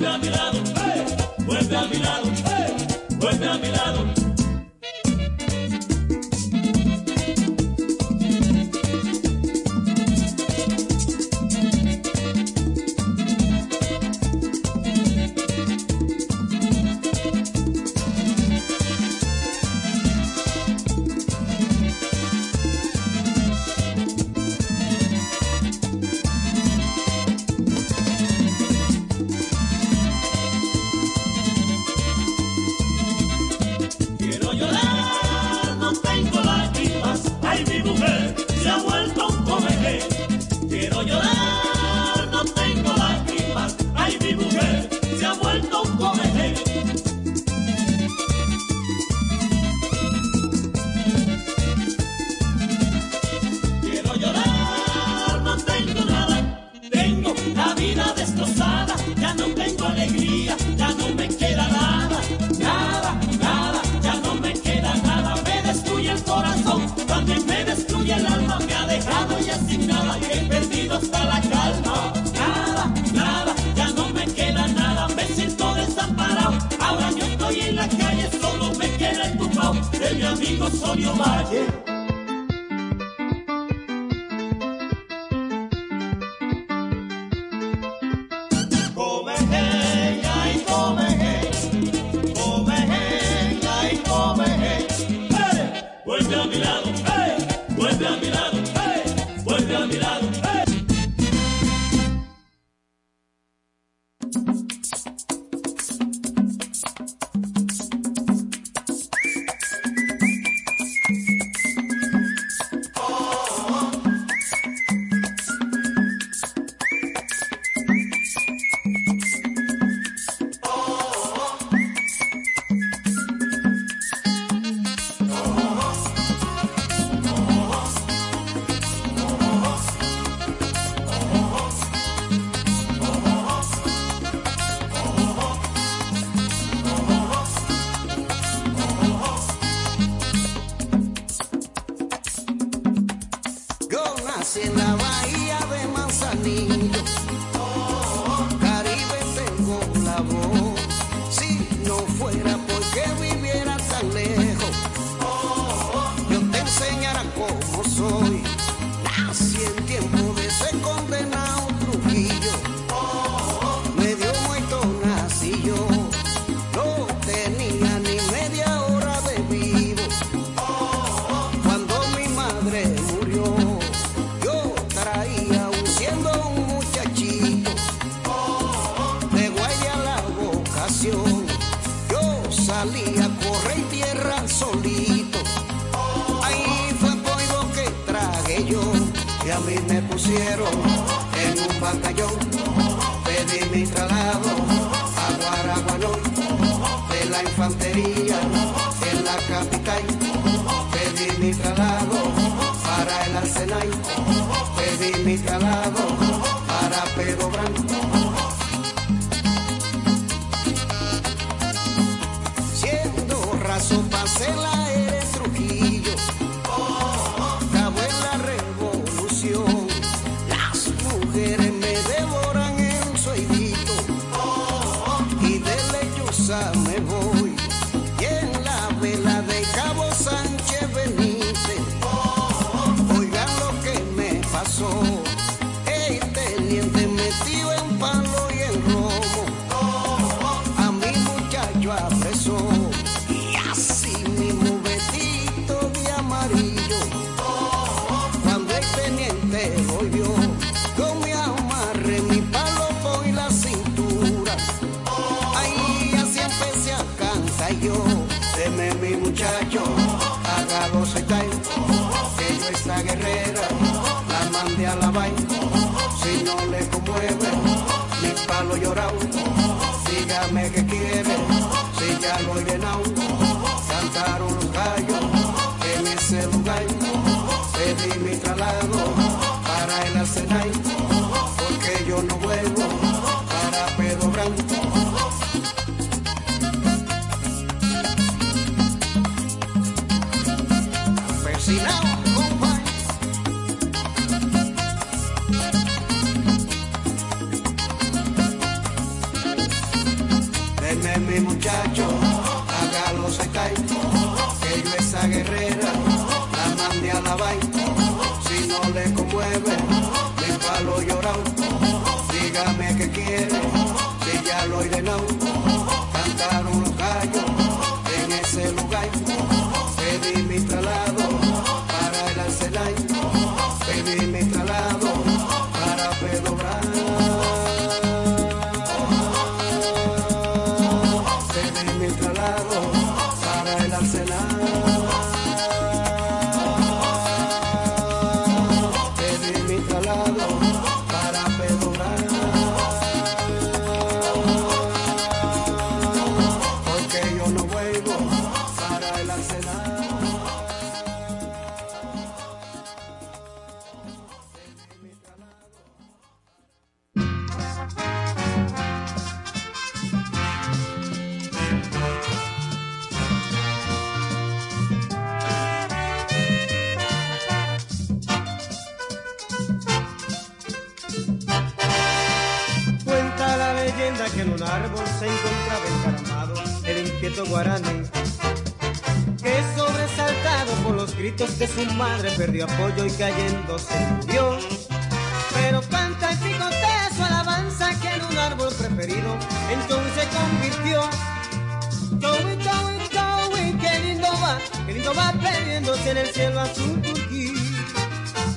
vuelve a mi lado, hey, vuelve a mi lado, hey, vuelve a mi lado. guaraní, que sobresaltado por los gritos de su madre perdió apoyo y cayendo se murió. Pero canta y picotea su alabanza que en un árbol preferido entonces convirtió. Joey, Joey, Joey, qué lindo va, qué lindo va perdiéndose en el cielo azul turquí.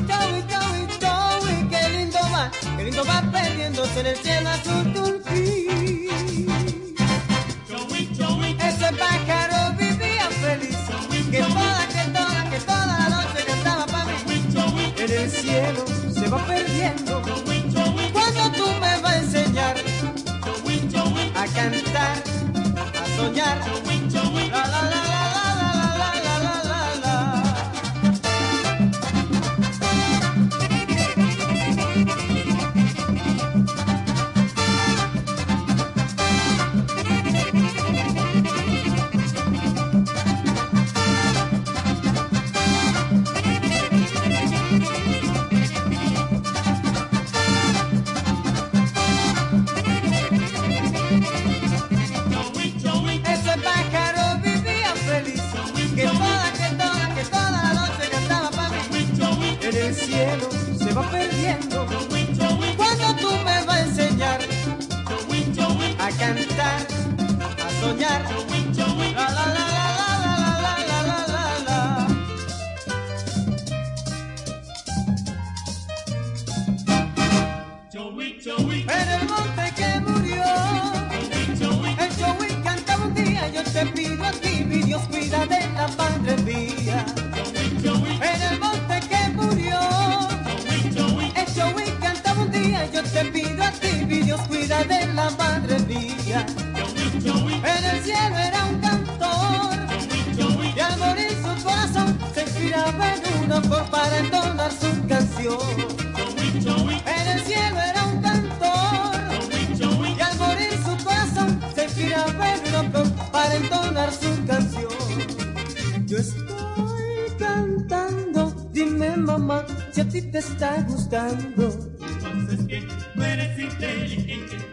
Joey, Joey, Joey, qué lindo va, qué lindo va perdiéndose en el cielo azul turquí. se va perdiendo. Cuando tú me vas a enseñar a cantar, a soñar. Para entonar su canción. En el cielo era un cantor y al morir su corazón se giraba el loco para entonar su canción. Yo estoy cantando, dime mamá si a ti te está gustando. Entonces tú eres inteligente,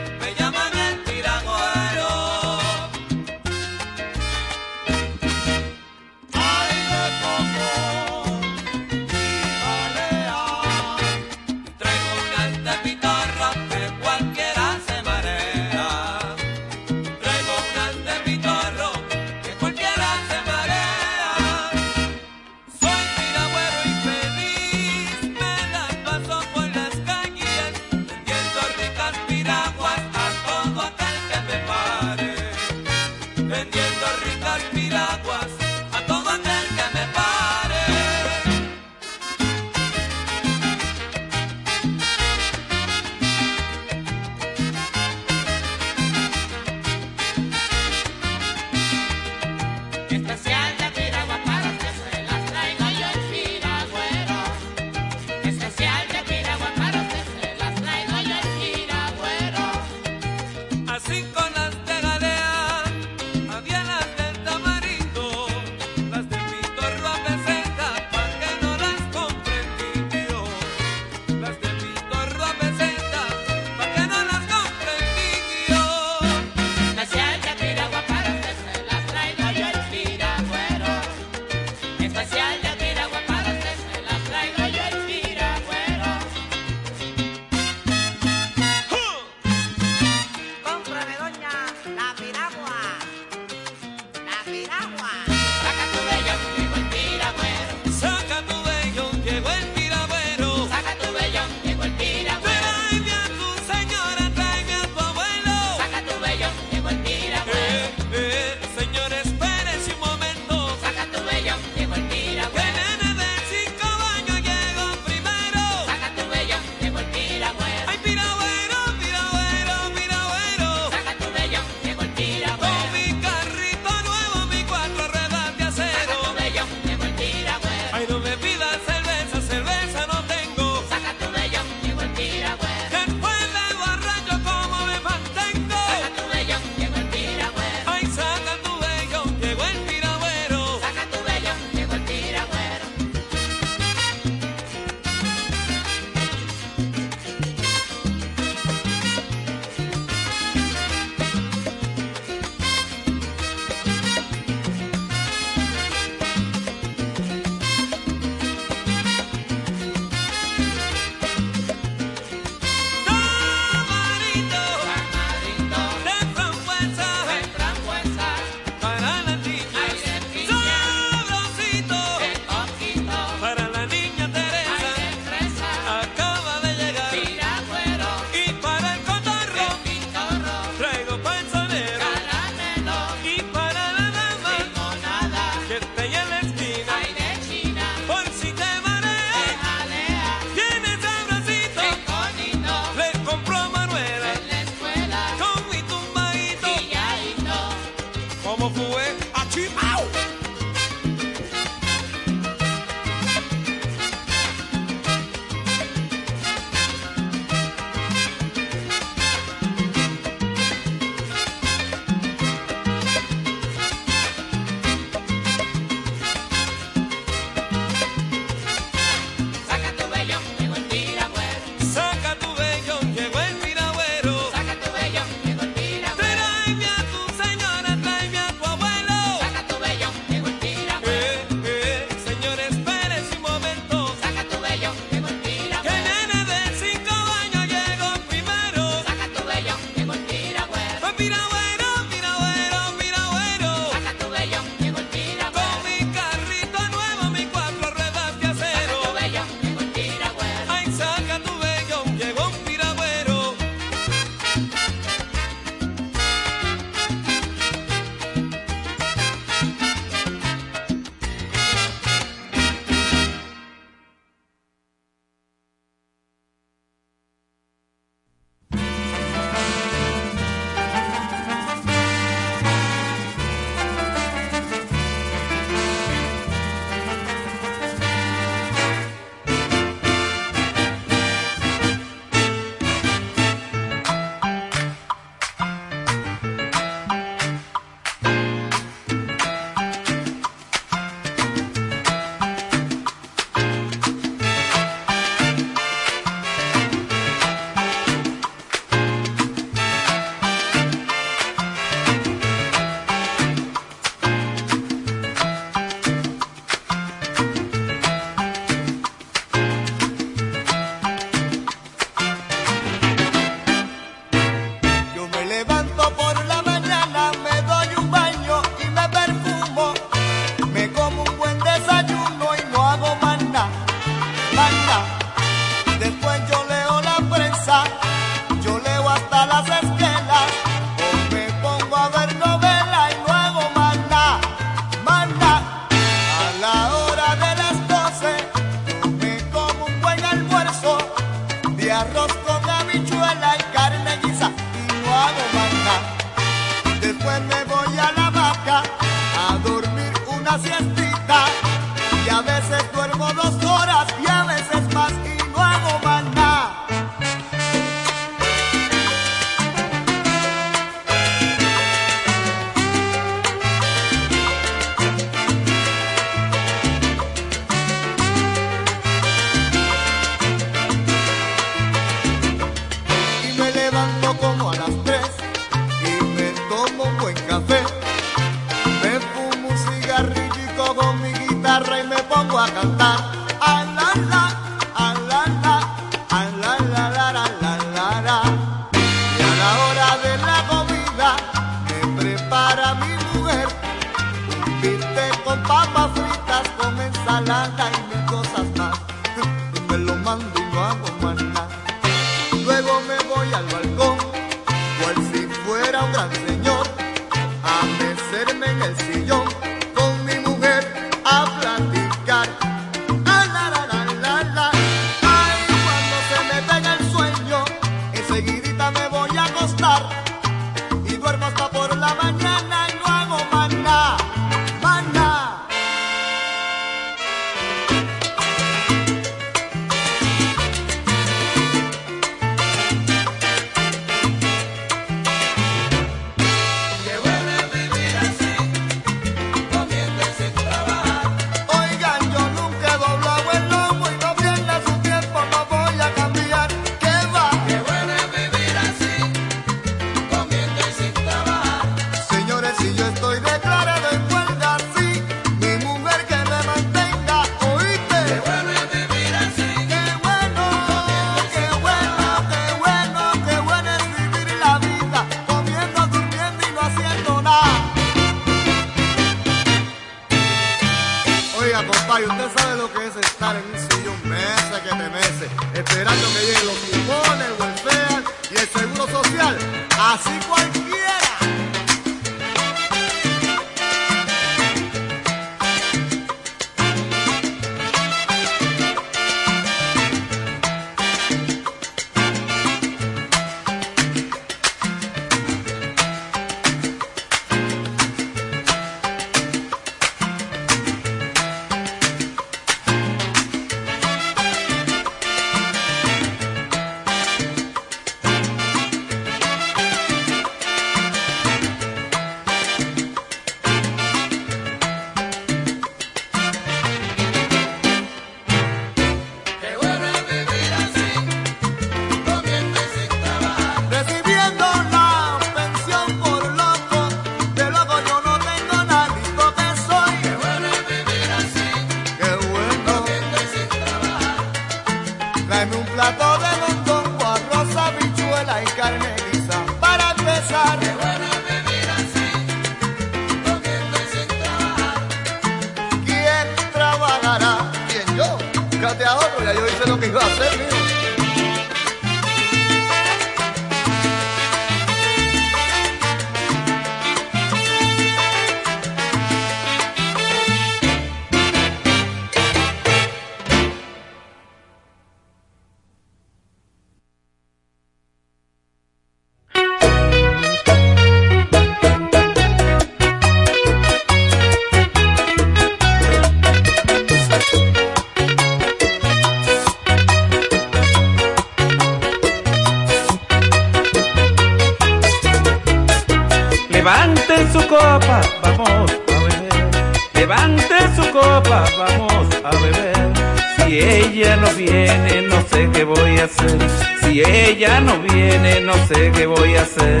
copa, vamos a beber. Levante su copa, vamos a beber. Si ella no viene, no sé qué voy a hacer. Si ella no viene, no sé qué voy a hacer.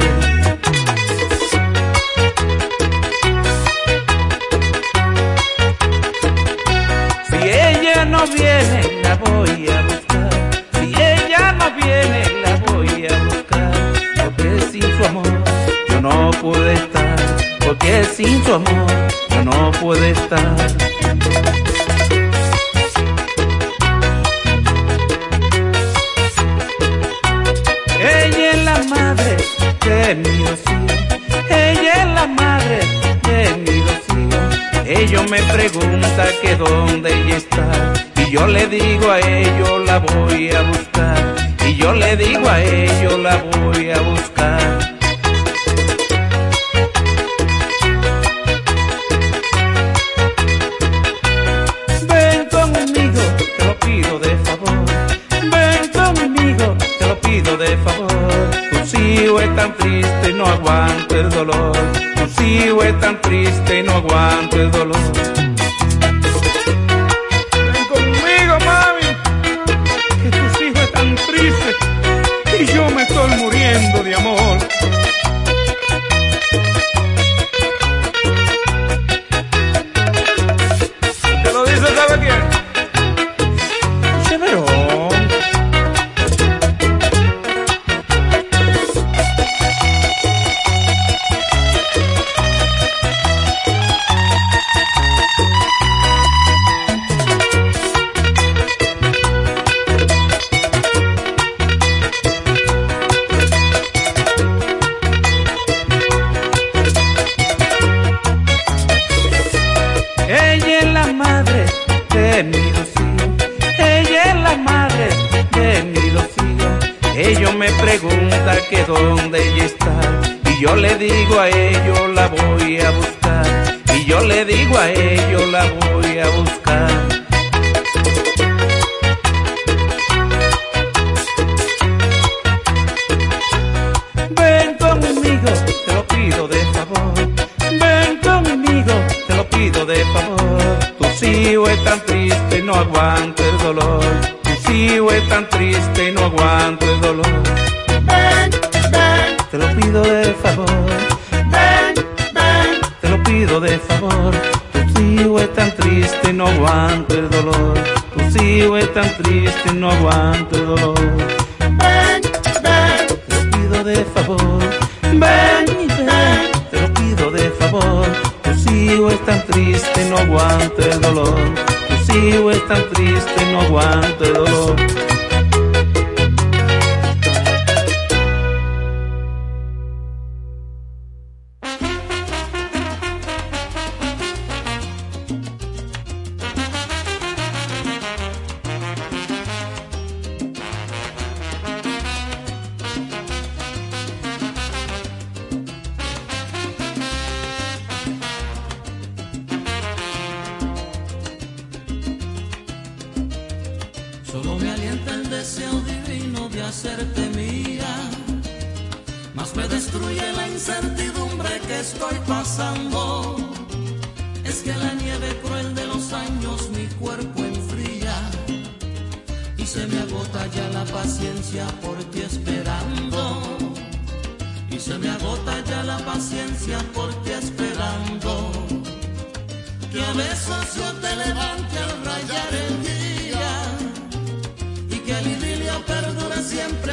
Si ella no viene, la voy a buscar. Si ella no viene, la voy a buscar. Porque sin su amor yo no pude estar que sin su amor yo no puedo estar. Ella es la madre de mi Rocío, ella es la madre de mi Rocío. Ellos me pregunta que dónde ella está y yo le digo a ellos la voy a buscar y yo le digo a ellos la voy a buscar. que donde ella está. Y yo le digo a ellos la voy a buscar. Y yo le digo a ellos la voy a buscar. por ti esperando. Y se me agota ya la paciencia por ti esperando. Que a veces yo te levante al rayar el día. Y que la idilia perdure siempre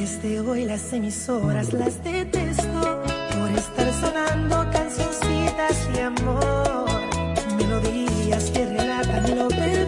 Desde hoy las emisoras las detesto por estar sonando cancioncitas de amor, melodías que relatan lo peor.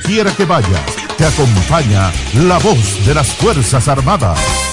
quiera que vayas, te acompaña la voz de las Fuerzas Armadas.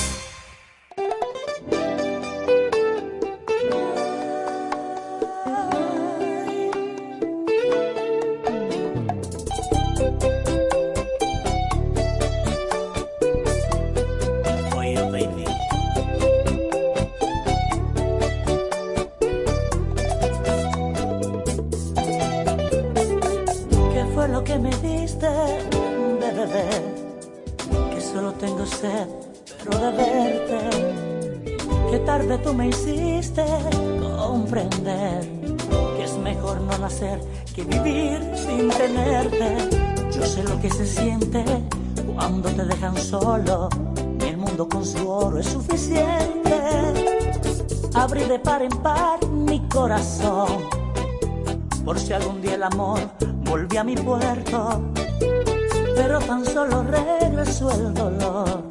que vivir sin tenerte. Yo sé lo que se siente cuando te dejan solo. El mundo con su oro es suficiente. Abrí de par en par mi corazón. Por si algún día el amor volvió a mi puerto. Pero tan solo regresó el dolor.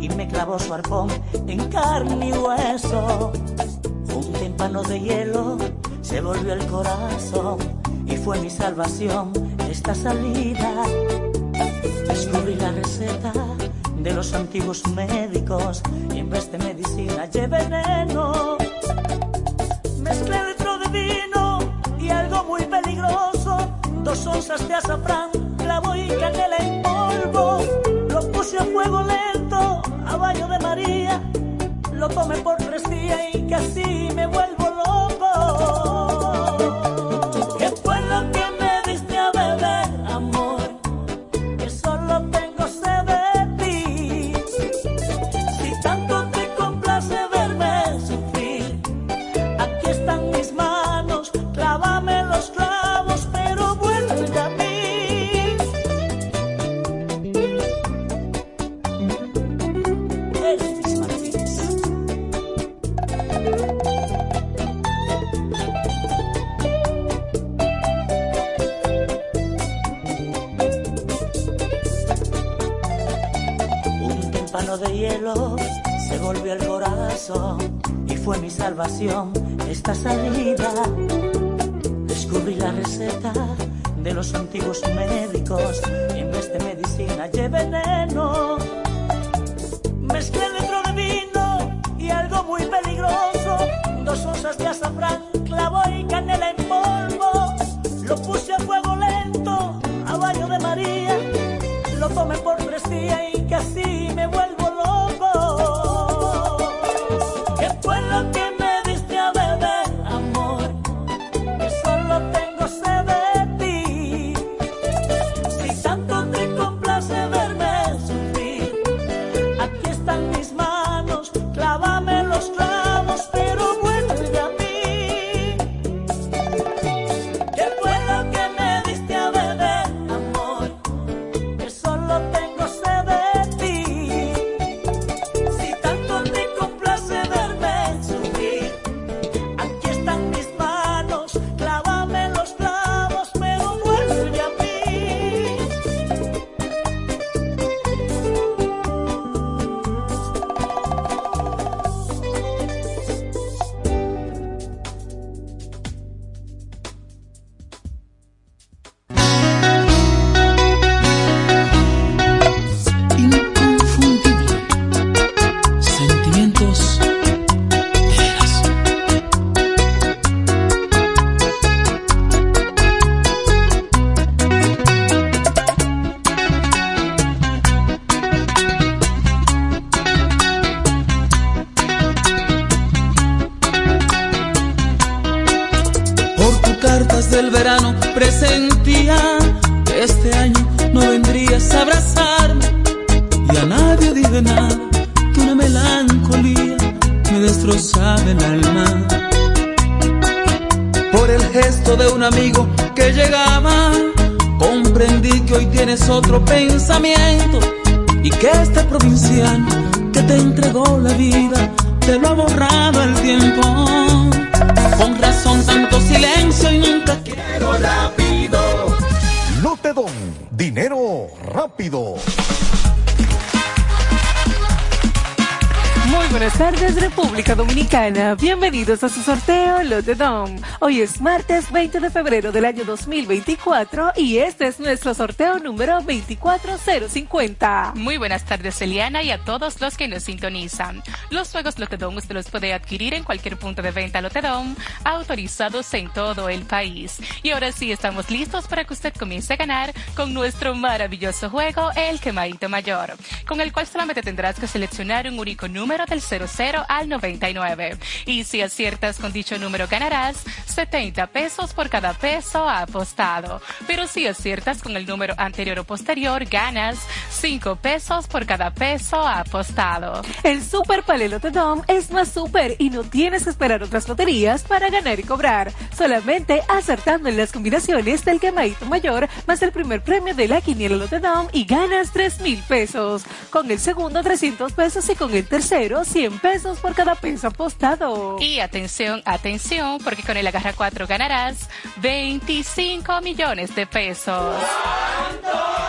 Y me clavó su arpón en carne y hueso. Un tímpano de hielo se volvió el corazón y fue mi salvación esta salida. Descubrí la receta de los antiguos médicos y en vez de medicina llevé veneno. Mezclé dentro de vino y algo muy peligroso, dos onzas de azafrán, clavo y canela en polvo. Lo puse a fuego lento a baño de María, lo tomé por y fue mi salvación esta salida. Descubrí la receta de los antiguos médicos. En vez de medicina lleve veneno. Mezclé gesto de un amigo que llegaba, comprendí que hoy tienes otro pensamiento y que este provinciano que te entregó la vida te lo ha borrado el tiempo. Con razón tanto silencio y nunca quiero rápido. Lotedom, dinero rápido. Muy buenas tardes República Dominicana, bienvenidos a su sorteo Lotedom. Hoy es martes 20 de febrero del año 2024 y este es nuestro sorteo número 24050. Muy buenas tardes, Eliana, y a todos los que nos sintonizan. Los juegos Lotedom usted los puede adquirir en cualquier punto de venta Lotedom, autorizados en todo el país. Y ahora sí estamos listos para que usted comience a ganar con nuestro maravilloso juego, el Quemadito Mayor, con el cual solamente tendrás que seleccionar un único número del 00 al 99. Y si aciertas con dicho número ganarás 70 pesos por cada peso apostado. Pero si aciertas con el número anterior o posterior, ganas 5 pesos por cada peso apostado. El Super Palé Lotedom es más super y no tienes que esperar otras loterías para ganar y cobrar. Solamente acertando en las combinaciones del quemadito mayor más el primer premio de la quiniela Lotedom y ganas 3 mil pesos. Con el segundo 300 pesos y con el tercero 100 pesos por cada peso apostado. Y atención, atención, porque con el agarra 4 ganarás 25 millones de pesos.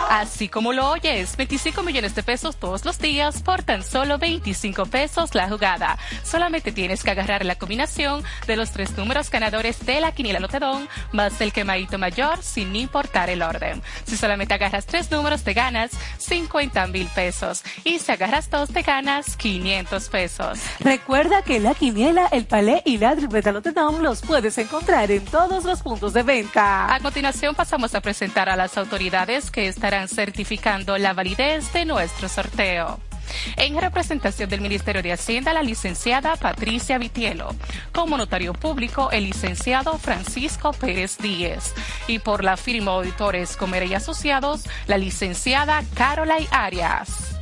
Así como lo oyes, 25 millones de pesos todos los días por tan solo 25 pesos la jugada. Solamente tienes que agarrar la combinación de los tres números ganadores de la quiniela Lotedón más el quemadito mayor sin importar el orden. Si solamente agarras tres números te ganas 50 mil pesos y si agarras dos te ganas 500 pesos. Recuerda que la quiniela, el palé y la Lotedom los puedes encontrar en todos los puntos de venta. A continuación pasamos a presentar a las autoridades que estarán certificando la validez de nuestro sorteo. En representación del Ministerio de Hacienda, la licenciada Patricia Vitielo. Como notario público, el licenciado Francisco Pérez Díez. Y por la firma Auditores Comer y Asociados, la licenciada Caroline Arias.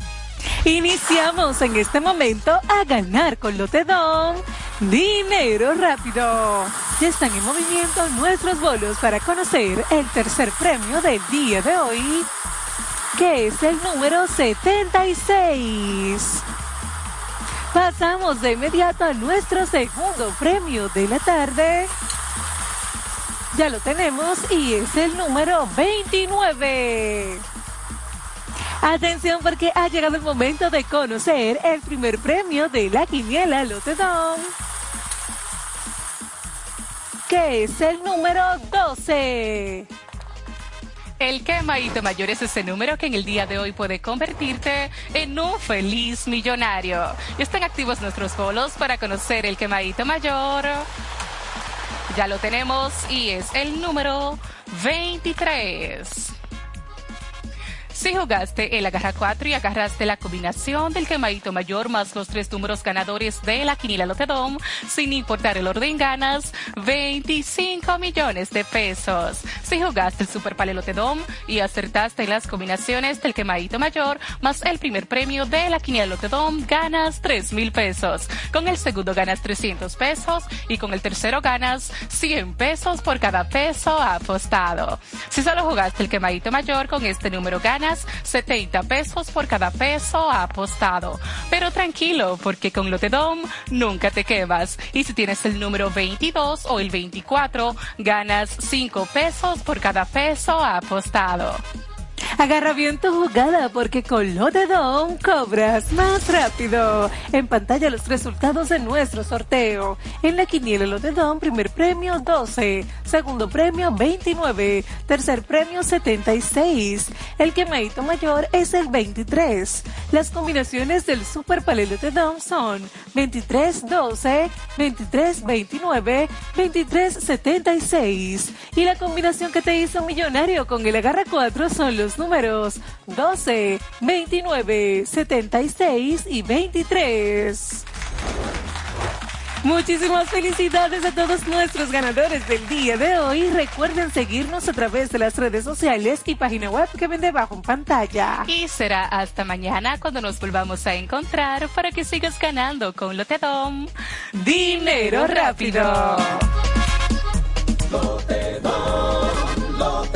Iniciamos en este momento a ganar con Lotedom. Dinero rápido. Ya están en movimiento nuestros bolos para conocer el tercer premio del día de hoy, que es el número 76. Pasamos de inmediato a nuestro segundo premio de la tarde. Ya lo tenemos y es el número 29. Atención porque ha llegado el momento de conocer el primer premio de la quiniela Lotedom, que es el número 12. El quemadito mayor es ese número que en el día de hoy puede convertirte en un feliz millonario. Y están activos nuestros bolos para conocer el quemadito mayor. Ya lo tenemos y es el número 23. Si jugaste el agarra 4 y agarraste la combinación del quemadito mayor más los tres números ganadores de la quiniela Lotedom, sin importar el orden ganas 25 millones de pesos. Si jugaste el Super Lotedom y acertaste las combinaciones del quemadito mayor más el primer premio de la quiniela Lotedom, ganas 3 mil pesos. Con el segundo ganas 300 pesos y con el tercero ganas 100 pesos por cada peso apostado. Si solo jugaste el quemadito mayor, con este número ganas 70 pesos por cada peso apostado. Pero tranquilo, porque con Lotedom nunca te quemas. Y si tienes el número 22 o el 24, ganas 5 pesos por cada peso apostado. Agarra bien tu jugada porque con Lotedom cobras más rápido. En pantalla los resultados de nuestro sorteo. En la quiniela Lotedom, primer premio 12, segundo premio 29, tercer premio 76. El quemadito mayor es el 23. Las combinaciones del Super Palé Lotedom son 23 12, 23 29, 23 76. Y la combinación que te hizo millonario con el Agarra 4 son los números 12, 29, 76 y 23. Muchísimas felicidades a todos nuestros ganadores del día de hoy. Recuerden seguirnos a través de las redes sociales y página web que ven debajo en pantalla. Y será hasta mañana cuando nos volvamos a encontrar para que sigas ganando con Lotedom. Dinero rápido. Lotedom, Lotedom.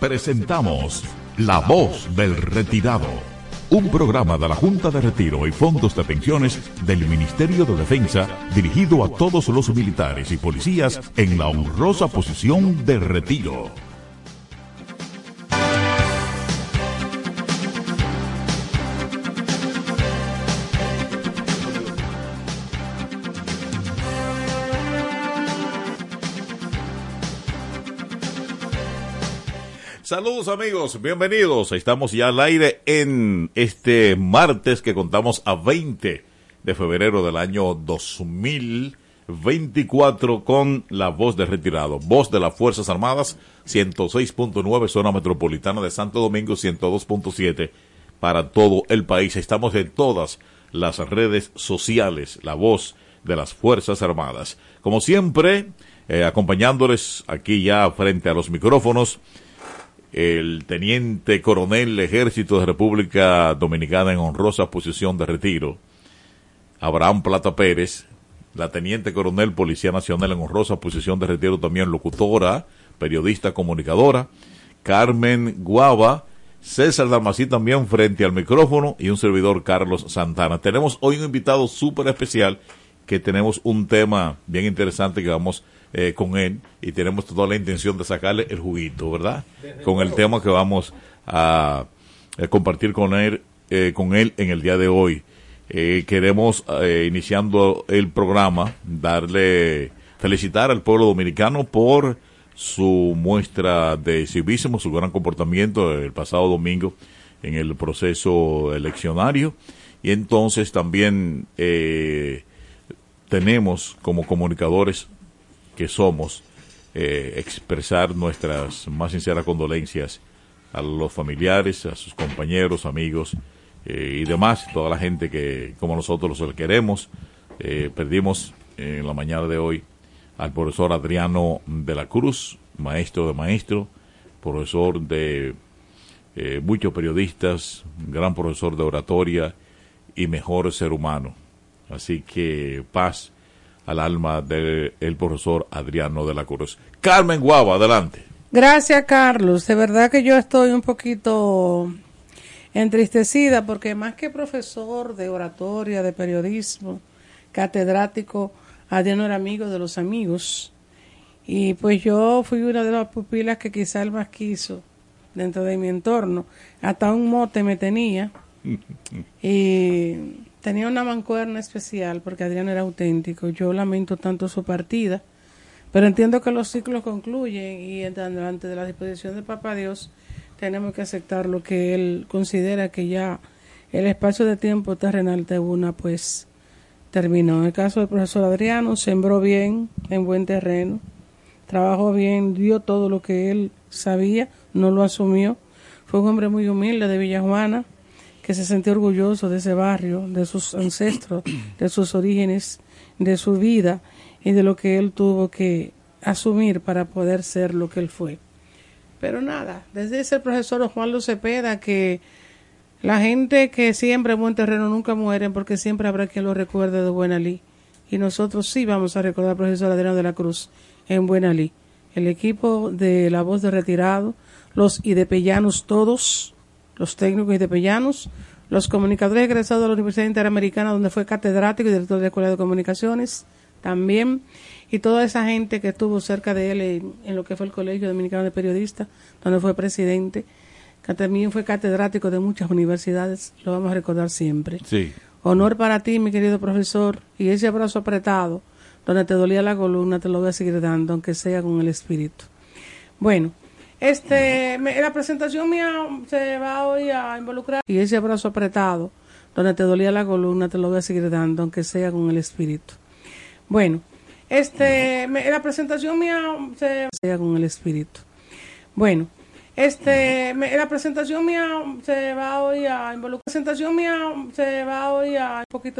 Presentamos La Voz del Retirado, un programa de la Junta de Retiro y Fondos de Pensiones del Ministerio de Defensa dirigido a todos los militares y policías en la honrosa posición de retiro. Saludos amigos, bienvenidos. Estamos ya al aire en este martes que contamos a 20 de febrero del año 2024 con la voz de retirado, voz de las Fuerzas Armadas 106.9 zona metropolitana de Santo Domingo 102.7 para todo el país. Estamos en todas las redes sociales, la voz de las Fuerzas Armadas. Como siempre, eh, acompañándoles aquí ya frente a los micrófonos, el teniente coronel Ejército de República Dominicana en honrosa posición de retiro, Abraham Plata Pérez, la teniente coronel Policía Nacional en honrosa posición de retiro también locutora, periodista, comunicadora, Carmen Guava, César Dalmací también frente al micrófono y un servidor Carlos Santana. Tenemos hoy un invitado súper especial que tenemos un tema bien interesante que vamos eh, con él y tenemos toda la intención de sacarle el juguito, ¿verdad? Con el tema que vamos a, a compartir con él, eh, con él en el día de hoy. Eh, queremos, eh, iniciando el programa, darle, felicitar al pueblo dominicano por su muestra de civismo, su gran comportamiento el pasado domingo en el proceso eleccionario. Y entonces también eh, tenemos como comunicadores que somos eh, expresar nuestras más sinceras condolencias a los familiares, a sus compañeros, amigos eh, y demás, toda la gente que como nosotros los queremos. Eh, perdimos en la mañana de hoy al profesor Adriano de la Cruz, maestro de maestro, profesor de muchos periodistas, gran profesor de oratoria y mejor ser humano. Así que paz al alma del profesor Adriano de la Cruz. Carmen Guava, adelante. Gracias, Carlos. De verdad que yo estoy un poquito entristecida porque más que profesor de oratoria, de periodismo, catedrático, Adriano era amigo de los amigos. Y pues yo fui una de las pupilas que quizá él más quiso dentro de mi entorno. Hasta un mote me tenía. Y tenía una mancuerna especial porque Adriano era auténtico. Yo lamento tanto su partida, pero entiendo que los ciclos concluyen y de la disposición de Papá Dios tenemos que aceptar lo que él considera que ya el espacio de tiempo terrenal de una pues terminó. En el caso del profesor Adriano, sembró bien, en buen terreno, trabajó bien, dio todo lo que él sabía, no lo asumió. Fue un hombre muy humilde de Villajuana, que se sentía orgulloso de ese barrio, de sus ancestros, de sus orígenes, de su vida y de lo que él tuvo que asumir para poder ser lo que él fue. Pero nada, desde ese profesor Osvaldo Cepeda que la gente que siempre en buen terreno nunca mueren porque siempre habrá quien lo recuerde de Buena Lí. Y nosotros sí vamos a recordar al profesor Adriano de la Cruz en Buena Lí. El equipo de La Voz de Retirado, los idepellanos todos, los técnicos idepellanos, los comunicadores egresados de la Universidad Interamericana donde fue catedrático y director de la Escuela de Comunicaciones también, y toda esa gente que estuvo cerca de él en, en lo que fue el Colegio Dominicano de Periodistas, donde fue presidente, que también fue catedrático de muchas universidades, lo vamos a recordar siempre. Sí. Honor para ti, mi querido profesor, y ese abrazo apretado, donde te dolía la columna, te lo voy a seguir dando, aunque sea con el espíritu. Bueno, este, la presentación mía se va hoy a involucrar, y ese abrazo apretado, donde te dolía la columna, te lo voy a seguir dando, aunque sea con el espíritu. Bueno, este, la presentación mía se sea con el espíritu. Bueno, este, la presentación mía se va hoy a involucrar. La presentación mía se va hoy a un poquito